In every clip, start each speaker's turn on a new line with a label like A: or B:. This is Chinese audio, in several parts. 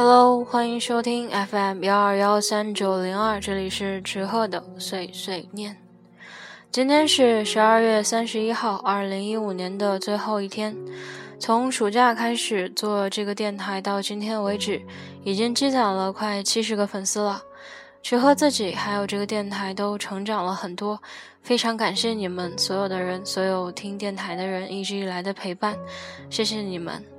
A: Hello，欢迎收听 FM 幺二幺三九零二，这里是池鹤的碎碎念。今天是十二月三十一号，二零一五年的最后一天。从暑假开始做这个电台到今天为止，已经积攒了快七十个粉丝了。池鹤自己还有这个电台都成长了很多，非常感谢你们所有的人，所有听电台的人一直以来的陪伴，谢谢你们。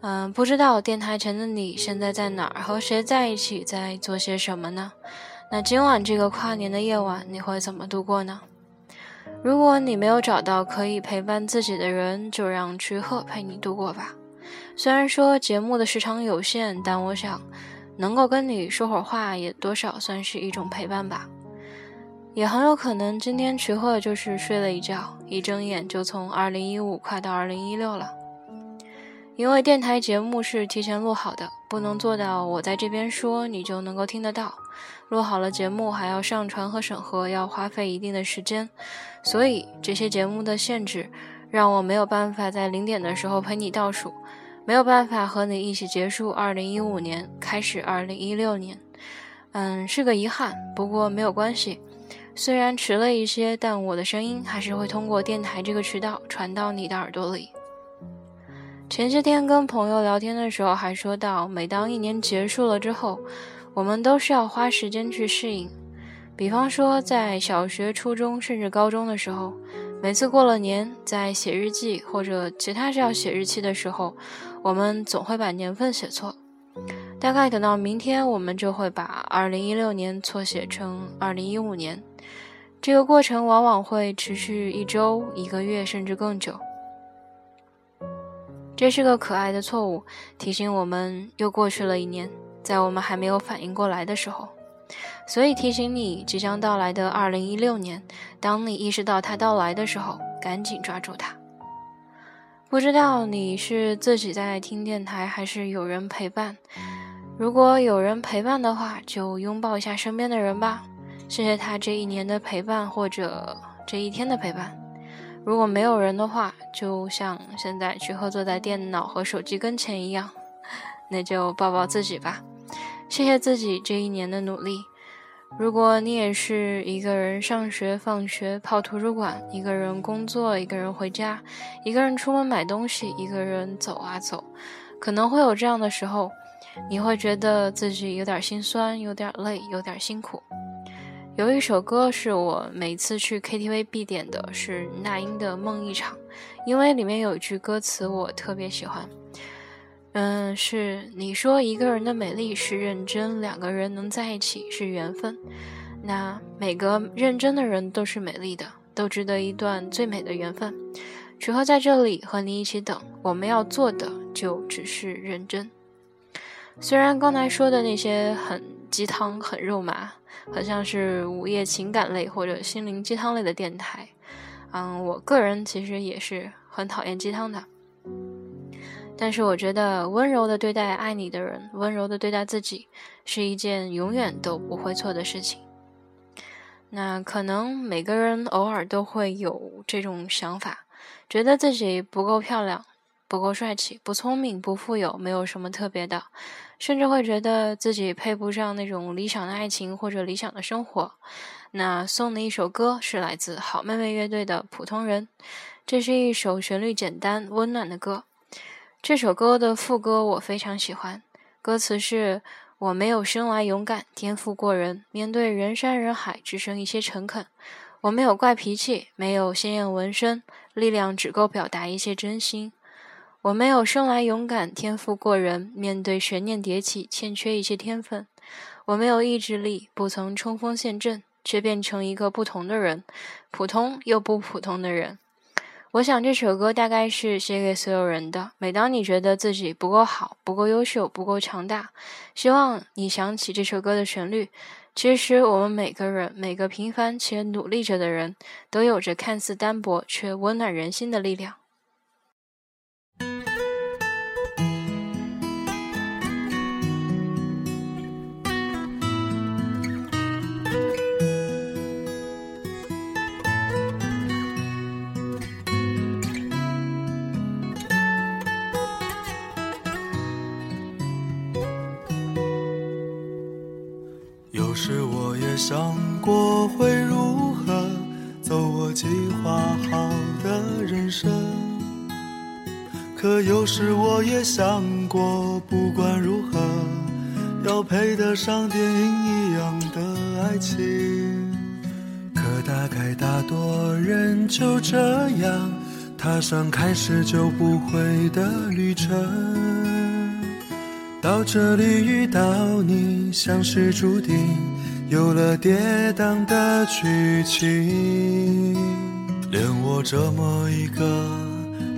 A: 嗯，不知道电台前的你现在在哪儿，和谁在一起，在做些什么呢？那今晚这个跨年的夜晚，你会怎么度过呢？如果你没有找到可以陪伴自己的人，就让曲鹤陪你度过吧。虽然说节目的时长有限，但我想能够跟你说会儿话，也多少算是一种陪伴吧。也很有可能今天曲鹤就是睡了一觉，一睁眼就从二零一五快到二零一六了。因为电台节目是提前录好的，不能做到我在这边说你就能够听得到。录好了节目还要上传和审核，要花费一定的时间，所以这些节目的限制让我没有办法在零点的时候陪你倒数，没有办法和你一起结束2015年，开始2016年。嗯，是个遗憾，不过没有关系。虽然迟了一些，但我的声音还是会通过电台这个渠道传到你的耳朵里。前些天跟朋友聊天的时候，还说到，每当一年结束了之后，我们都是要花时间去适应。比方说，在小学、初中甚至高中的时候，每次过了年，在写日记或者其他是要写日期的时候，我们总会把年份写错。大概等到明天，我们就会把2016年错写成2015年。这个过程往往会持续一周、一个月，甚至更久。这是个可爱的错误，提醒我们又过去了一年，在我们还没有反应过来的时候，所以提醒你即将到来的二零一六年，当你意识到它到来的时候，赶紧抓住它。不知道你是自己在听电台，还是有人陪伴？如果有人陪伴的话，就拥抱一下身边的人吧，谢谢他这一年的陪伴，或者这一天的陪伴。如果没有人的话，就像现在去合坐在电脑和手机跟前一样，那就抱抱自己吧，谢谢自己这一年的努力。如果你也是一个人上学、放学、泡图书馆，一个人工作，一个人回家，一个人出门买东西，一个人走啊走，可能会有这样的时候，你会觉得自己有点心酸，有点累，有点辛苦。有一首歌是我每次去 KTV 必点的，是那英的《梦一场》，因为里面有一句歌词我特别喜欢。嗯，是你说一个人的美丽是认真，两个人能在一起是缘分。那每个认真的人都是美丽的，都值得一段最美的缘分。曲和在这里和你一起等，我们要做的就只是认真。虽然刚才说的那些很鸡汤、很肉麻。好像是午夜情感类或者心灵鸡汤类的电台，嗯，我个人其实也是很讨厌鸡汤的，但是我觉得温柔的对待爱你的人，温柔的对待自己，是一件永远都不会错的事情。那可能每个人偶尔都会有这种想法，觉得自己不够漂亮。不够帅气，不聪明，不富有，没有什么特别的，甚至会觉得自己配不上那种理想的爱情或者理想的生活。那送的一首歌是来自好妹妹乐队的《普通人》，这是一首旋律简单、温暖的歌。这首歌的副歌我非常喜欢，歌词是：我没有生来勇敢，天赋过人，面对人山人海只剩一些诚恳。我没有怪脾气，没有鲜艳纹身，力量只够表达一些真心。我没有生来勇敢，天赋过人，面对悬念迭起，欠缺一些天分。我没有意志力，不曾冲锋陷阵，却变成一个不同的人，普通又不普通的人。我想这首歌大概是写给所有人的。每当你觉得自己不够好、不够优秀、不够强大，希望你想起这首歌的旋律。其实我们每个人，每个平凡且努力着的人，都有着看似单薄却温暖人心的力量。
B: 可有时我也想过，不管如何，要配得上电影一样的爱情。可大概大多人就这样踏上开始就不回的旅程。到这里遇到你，像是注定有了跌宕的剧情。连我这么一个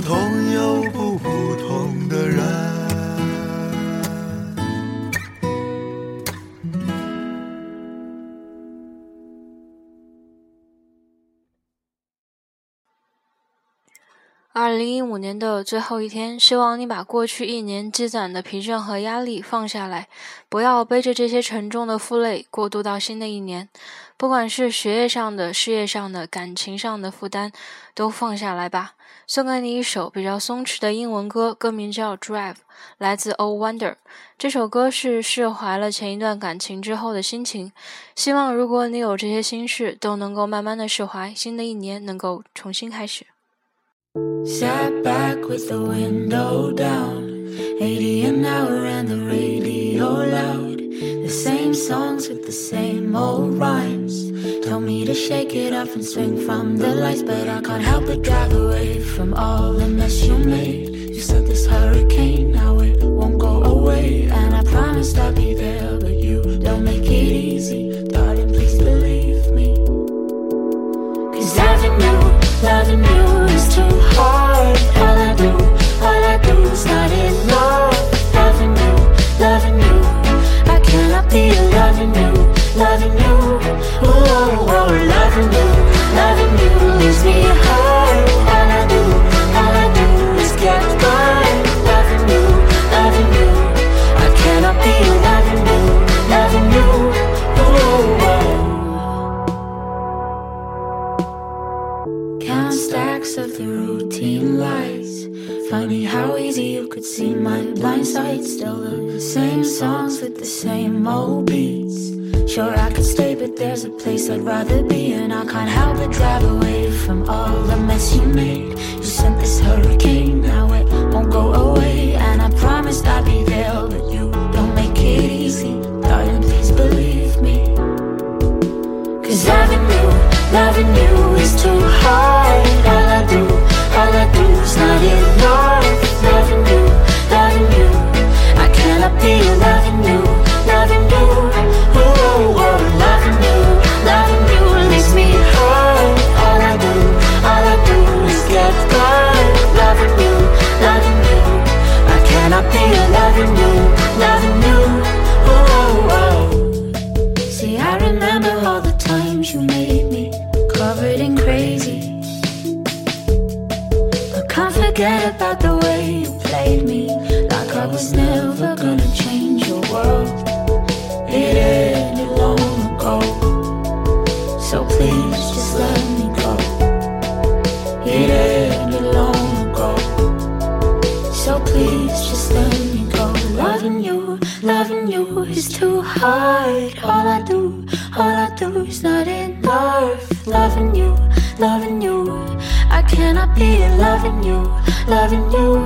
B: 通又不普通
A: 二零一五年的最后一天，希望你把过去一年积攒的疲倦和压力放下来，不要背着这些沉重的负累过渡到新的一年。不管是学业上的、事业上的、感情上的负担，都放下来吧。送给你一首比较松弛的英文歌，歌名叫《Drive》，来自 o Wonder。这首歌是释怀了前一段感情之后的心情。希望如果你有这些心事，都能够慢慢的释怀，新的一年能够重新开始。
C: Sat back with the window down, 80 an hour and the radio loud. The same songs with the same old rhymes. Tell me to shake it off and swing from the lights, but I can't help but drive away from all the mess you made. You said this hurricane, now it won't go away, and I promised I'd be there, but Count stacks of the routine lights. Funny how easy you could see my blind side. Still the same songs with the same old beats. Sure, I could stay, but there's a place I'd rather be, and I can't help but drive away from all the mess you made. You sent this hurricane, now it won't go away, and I promised I'd be there, but you don't make it easy. Darling, please believe me. Cause loving you, loving you is too hard. feel alive. Cannot be loving you, loving you.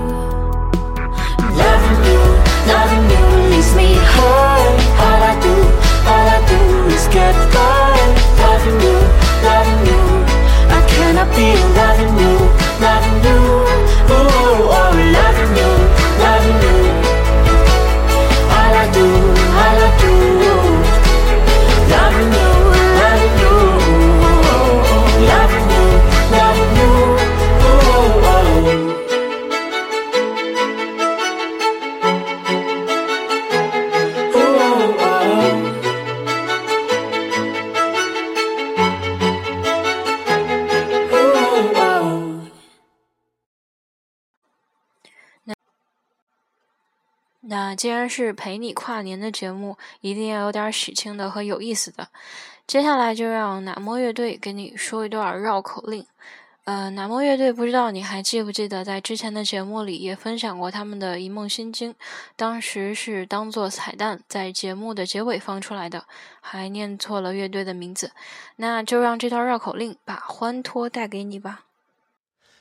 A: 既然是陪你跨年的节目，一定要有点喜庆的和有意思的。接下来就让哪莫乐队给你说一段绕口令。呃，哪莫乐队不知道你还记不记得，在之前的节目里也分享过他们的一梦心经，当时是当做彩蛋在节目的结尾放出来的，还念错了乐队的名字。那就让这段绕口令把欢脱带给你吧。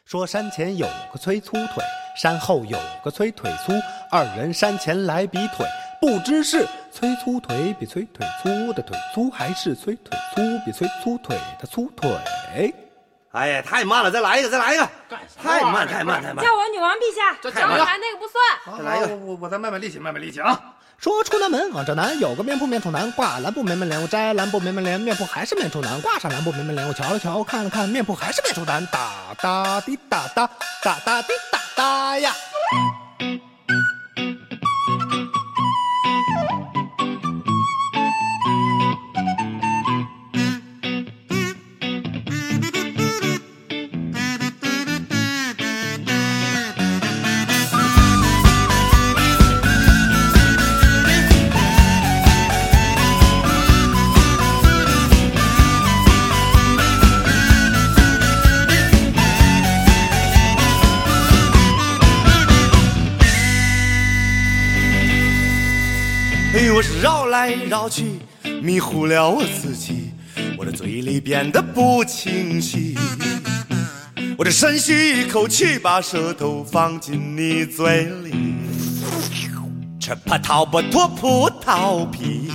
D: 说山前有个催粗腿，山后有个催腿粗，二人山前来比腿，不知是催粗腿比催腿粗的腿粗，还是催腿粗比催粗腿的粗腿。
E: 哎呀，太慢了，再来一个，再来一个，太慢，太慢，太慢
F: 叫。我女王陛下，刚才那个不算。
E: 再来一个
G: 我我我再卖卖力气，卖卖力气啊！
D: 说出南门往这南有个面铺，面铺南挂蓝布，棉门帘我摘蓝布，棉门帘面铺还是面出南，挂上蓝布，棉门帘我瞧了瞧，看了看面铺还是面出南，哒哒滴哒哒，哒哒滴哒哒呀。
H: 哎，来绕去，迷糊了我自己，我的嘴里变得不清晰。我这深吸一口气，把舌头放进你嘴里，吃葡萄不吐葡萄皮，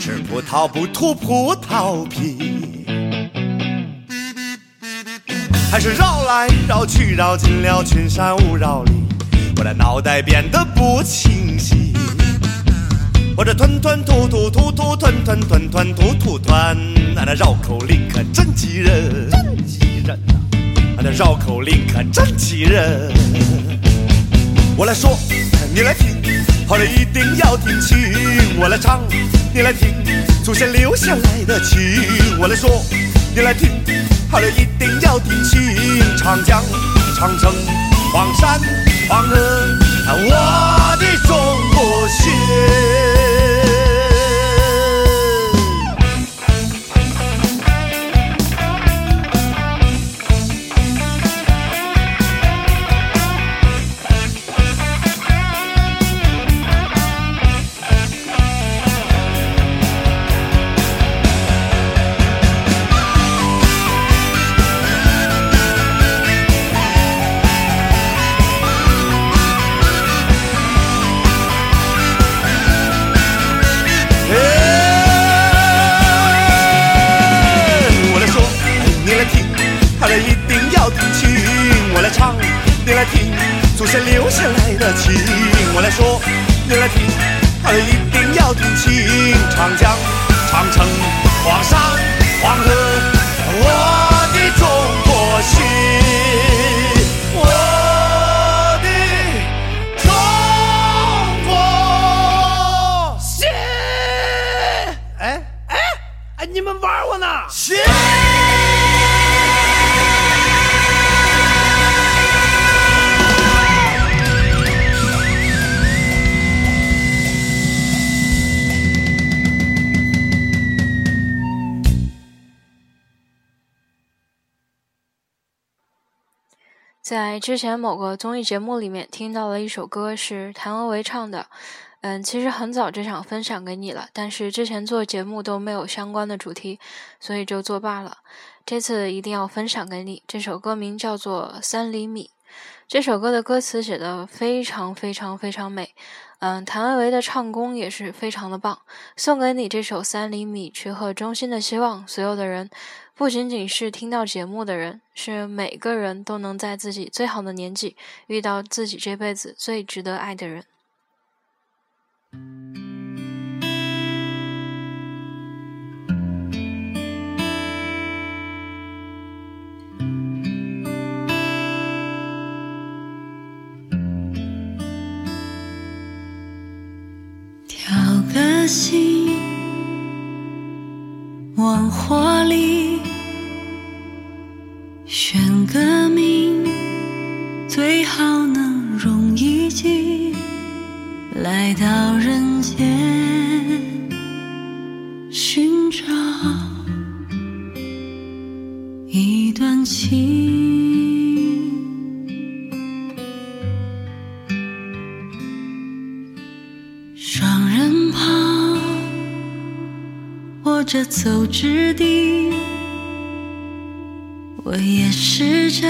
H: 吃葡萄不吐葡萄皮。还是绕来绕去，绕进了群山雾绕里，我的脑袋变得不清晰。我这吞吞吐吐吐吐吞吞吞吞吐吐吞，俺那绕口令可真急人，真急人呐！俺那绕口令可真急人。我来说，你来听，好了一定要听清。我来唱，你来听，祖先留下来的情。我来说，你来听，好了一定要听清。长江、长城、黄山、黄河，我的中国心。
B: 的情。我来说，你来听，一定要听清。长江、长城、黄山、
A: 在之前某个综艺节目里面听到了一首歌，是谭维维唱的。嗯，其实很早就想分享给你了，但是之前做节目都没有相关的主题，所以就作罢了。这次一定要分享给你。这首歌名叫做《三厘米》。这首歌的歌词写的非常非常非常美。嗯，谭维维的唱功也是非常的棒。送给你这首《三厘米》，去和衷心的希望所有的人。不仅仅是听到节目的人，是每个人都能在自己最好的年纪遇到自己这辈子最值得爱的人。
I: 挑个心，往火里。选个名，最好能容易记。来到着走之地。我也试着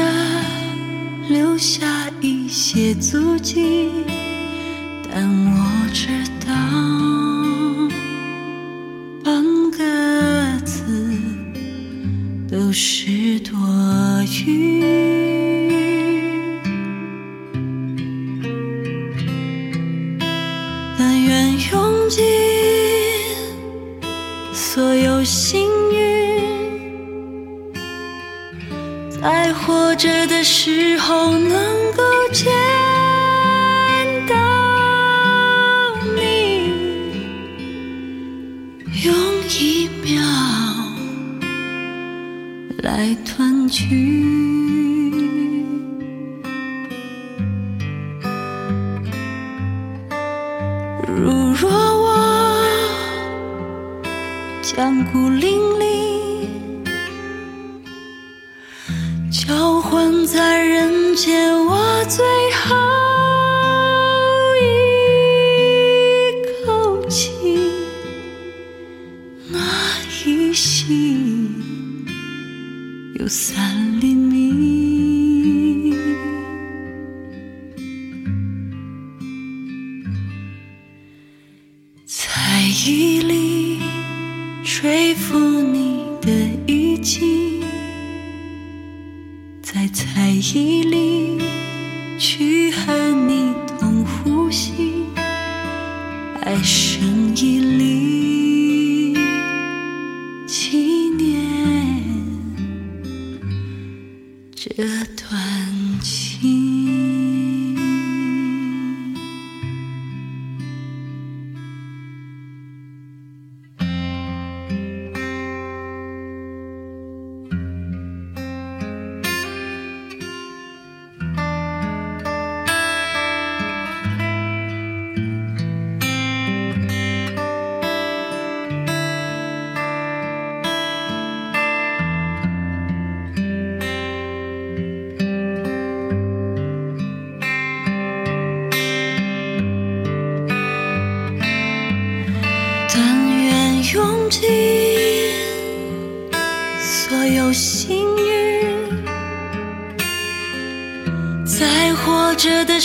I: 留下一些足迹，但我知道半个字都是多余。但愿用尽幸运。在活着的时候，能够见到你，用一秒来团聚。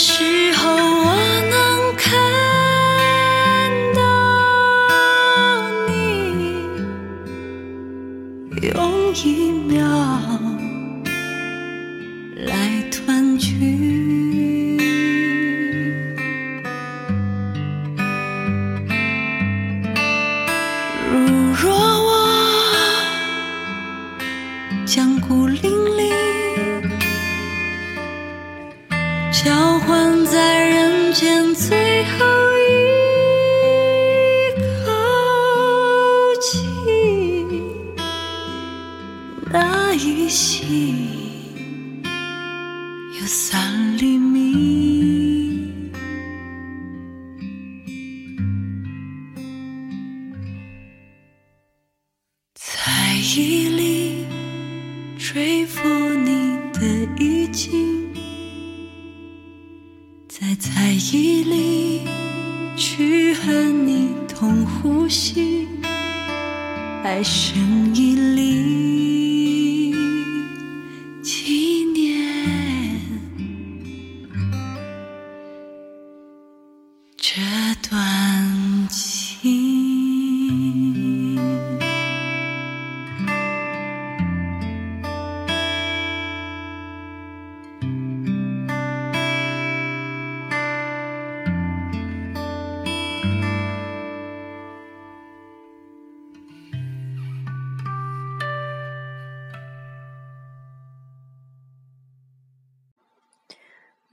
I: 是最后一口气一息。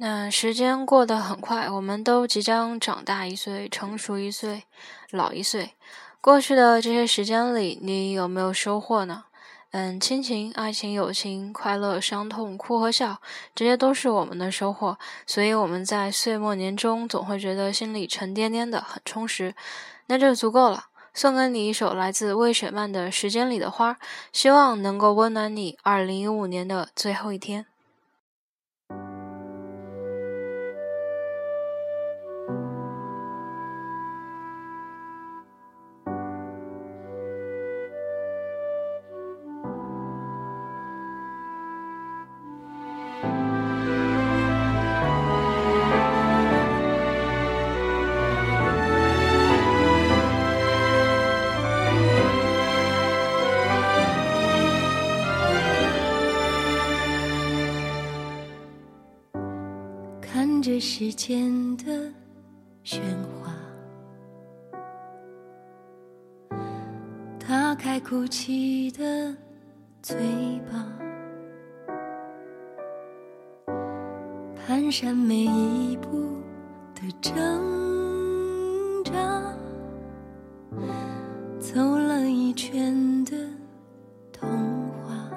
A: 那时间过得很快，我们都即将长大一岁，成熟一岁，老一岁。过去的这些时间里，你有没有收获呢？嗯，亲情、爱情、友情、快乐、伤痛、哭和笑，这些都是我们的收获。所以我们在岁末年终，总会觉得心里沉甸甸的，很充实。那就足够了。送给你一首来自魏雪漫的《时间里的花》，希望能够温暖你二零一五年的最后一天。
I: 时间的喧哗，打开哭泣的嘴巴，蹒跚每一步的挣扎，走了一圈的童话，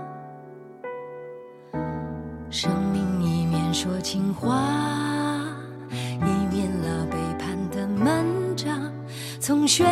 I: 生命一面说情话，同学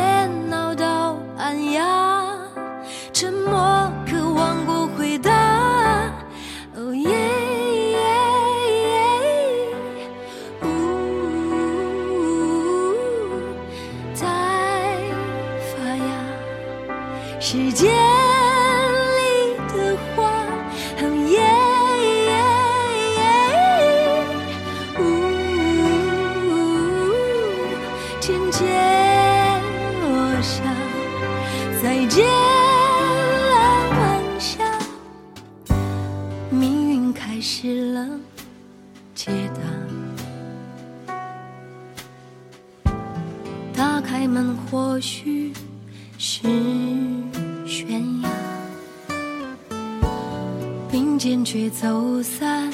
I: 并肩却走散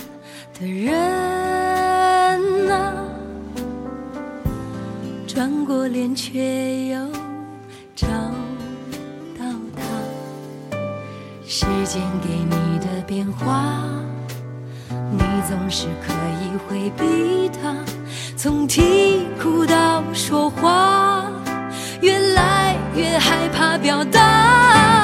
I: 的人啊，转过脸却又找到他。时间给你的变化，你总是可以回避它。从啼哭到说话，越来越害怕表达。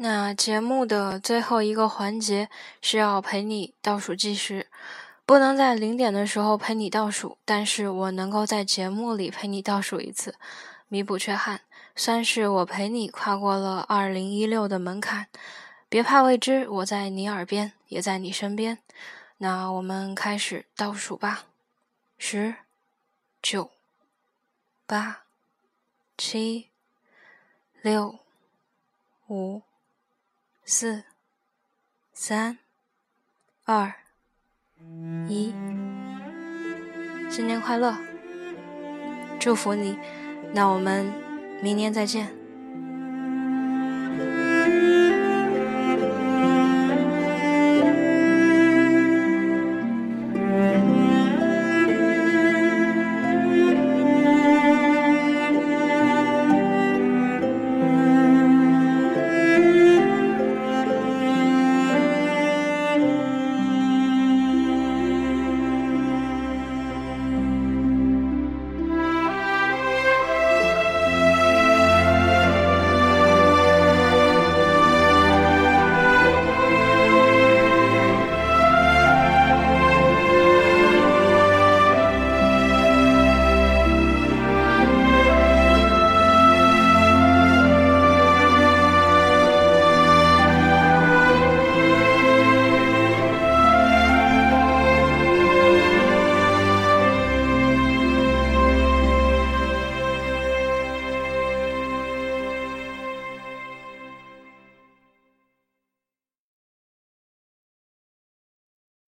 A: 那节目的最后一个环节是要陪你倒数计时，不能在零点的时候陪你倒数，但是我能够在节目里陪你倒数一次，弥补缺憾，算是我陪你跨过了二零一六的门槛。别怕未知，我在你耳边，也在你身边。那我们开始倒数吧，十、九、八、七、六、五。四、三、二、一，新年快乐！祝福你，那我们明年再见。